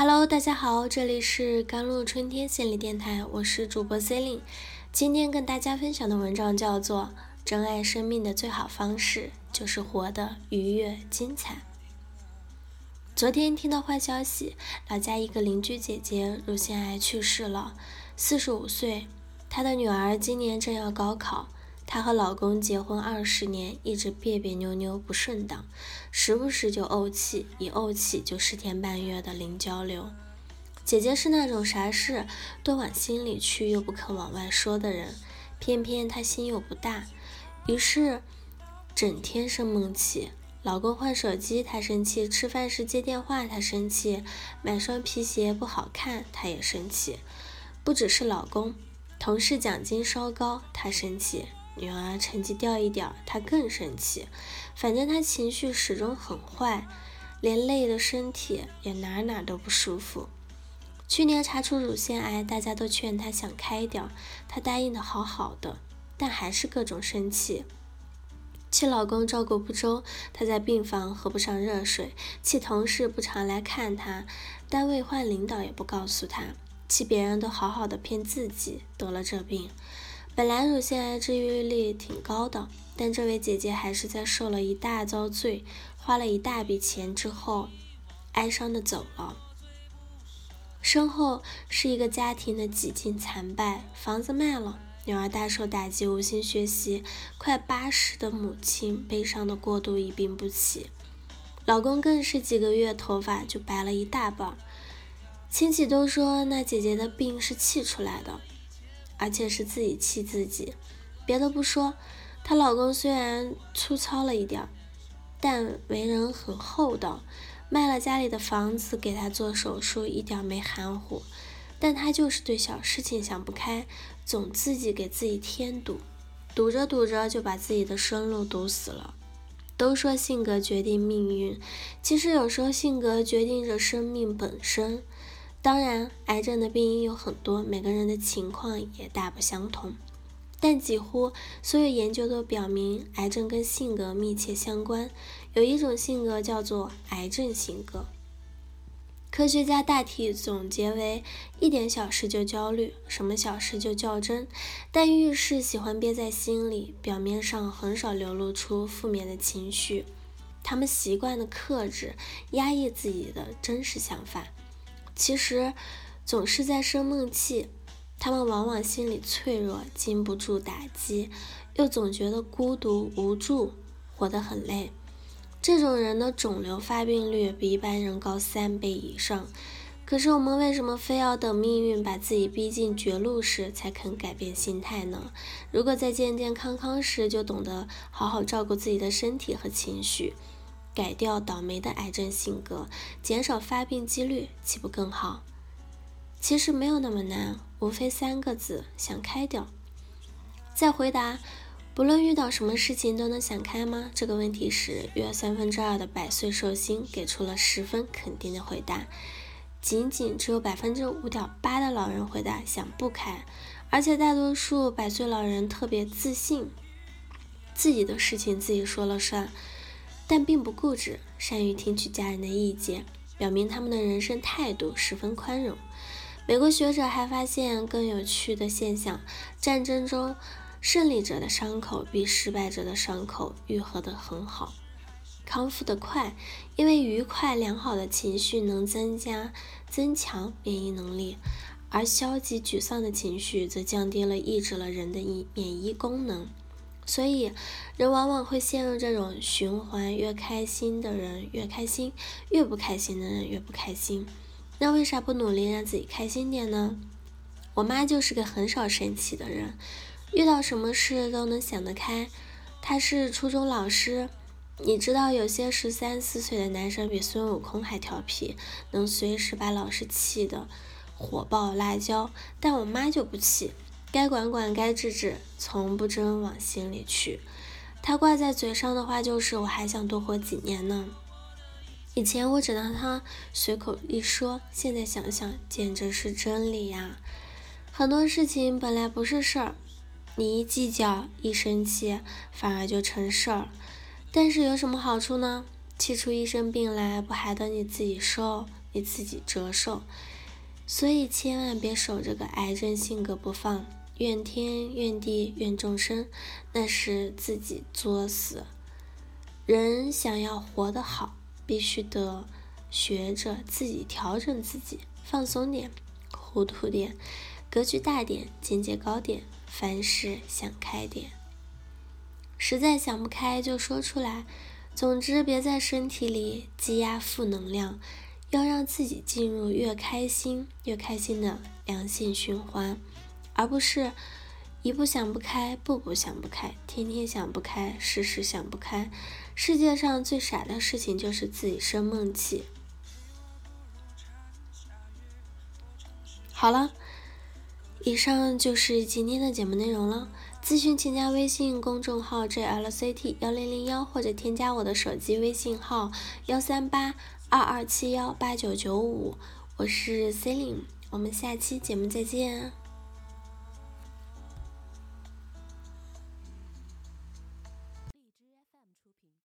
Hello，大家好，这里是甘露春天心理电台，我是主播 c e l i n e 今天跟大家分享的文章叫做《珍爱生命的最好方式就是活得愉悦精彩》。昨天听到坏消息，老家一个邻居姐姐乳腺癌去世了，四十五岁。她的女儿今年正要高考。她和老公结婚二十年，一直别别扭扭不顺当，时不时就怄气，一怄气就十天半月的零交流。姐姐是那种啥事都往心里去又不肯往外说的人，偏偏她心又不大，于是整天生闷气。老公换手机她生气，吃饭时接电话她生气，买双皮鞋不好看她也生气。不只是老公，同事奖金稍高她生气。女儿成绩掉一点儿，他更生气。反正他情绪始终很坏，连累的身体也哪哪都不舒服。去年查出乳腺癌，大家都劝他想开点儿，他答应的好好的，但还是各种生气。气老公照顾不周，她在病房喝不上热水；气同事不常来看她，单位换领导也不告诉她；气别人都好好的骗自己得了这病。本来乳腺癌治愈率挺高的，但这位姐姐还是在受了一大遭罪，花了一大笔钱之后，哀伤的走了。身后是一个家庭的几近惨败，房子卖了，女儿大受打击，无心学习，快八十的母亲悲伤的过度一病不起，老公更是几个月头发就白了一大半，亲戚都说那姐姐的病是气出来的。而且是自己气自己，别的不说，她老公虽然粗糙了一点儿，但为人很厚道，卖了家里的房子给她做手术，一点没含糊。但她就是对小事情想不开，总自己给自己添堵，堵着堵着就把自己的生路堵死了。都说性格决定命运，其实有时候性格决定着生命本身。当然，癌症的病因有很多，每个人的情况也大不相同。但几乎所有研究都表明，癌症跟性格密切相关。有一种性格叫做癌症性格。科学家大体总结为：一点小事就焦虑，什么小事就较真，但遇事喜欢憋在心里，表面上很少流露出负面的情绪。他们习惯的克制、压抑自己的真实想法。其实总是在生闷气，他们往往心里脆弱，经不住打击，又总觉得孤独无助，活得很累。这种人的肿瘤发病率比一般人高三倍以上。可是我们为什么非要等命运把自己逼进绝路时才肯改变心态呢？如果在健健康康时就懂得好好照顾自己的身体和情绪。改掉倒霉的癌症性格，减少发病几率，岂不更好？其实没有那么难，无非三个字：想开点。在回答“不论遇到什么事情都能想开吗”这个问题时，约三分之二的百岁寿星给出了十分肯定的回答，仅仅只有百分之五点八的老人回答想不开，而且大多数百岁老人特别自信，自己的事情自己说了算。但并不固执，善于听取家人的意见，表明他们的人生态度十分宽容。美国学者还发现更有趣的现象：战争中胜利者的伤口比失败者的伤口愈合得很好，康复得快。因为愉快良好的情绪能增加增强免疫能力，而消极沮丧的情绪则降低了抑制了人的免疫功能。所以，人往往会陷入这种循环：越开心的人越开心，越不开心的人越不开心。那为啥不努力让自己开心点呢？我妈就是个很少生气的人，遇到什么事都能想得开。她是初中老师，你知道有些十三四岁的男生比孙悟空还调皮，能随时把老师气得火爆辣椒，但我妈就不气。该管管，该治治，从不真往心里去。他挂在嘴上的话就是“我还想多活几年呢”。以前我只当他随口一说，现在想想简直是真理呀。很多事情本来不是事儿，你一计较、一生气，反而就成事儿。但是有什么好处呢？气出一身病来，不还得你自己受？你自己折寿。所以千万别守着个癌症性格不放，怨天怨地怨众生，那是自己作死。人想要活得好，必须得学着自己调整自己，放松点，糊涂点，格局大点，境界高点，凡事想开点。实在想不开就说出来。总之，别在身体里积压负能量，要让自己进入越开心越开心的良性循环，而不是一步想不开，步步想不开，天天想不开，事事想不开。世界上最傻的事情就是自己生闷气。好了，以上就是今天的节目内容了。咨询请加微信公众号 jlct 幺零零幺，或者添加我的手机微信号幺三八二二七幺八九九五，我是 Celine，我们下期节目再见。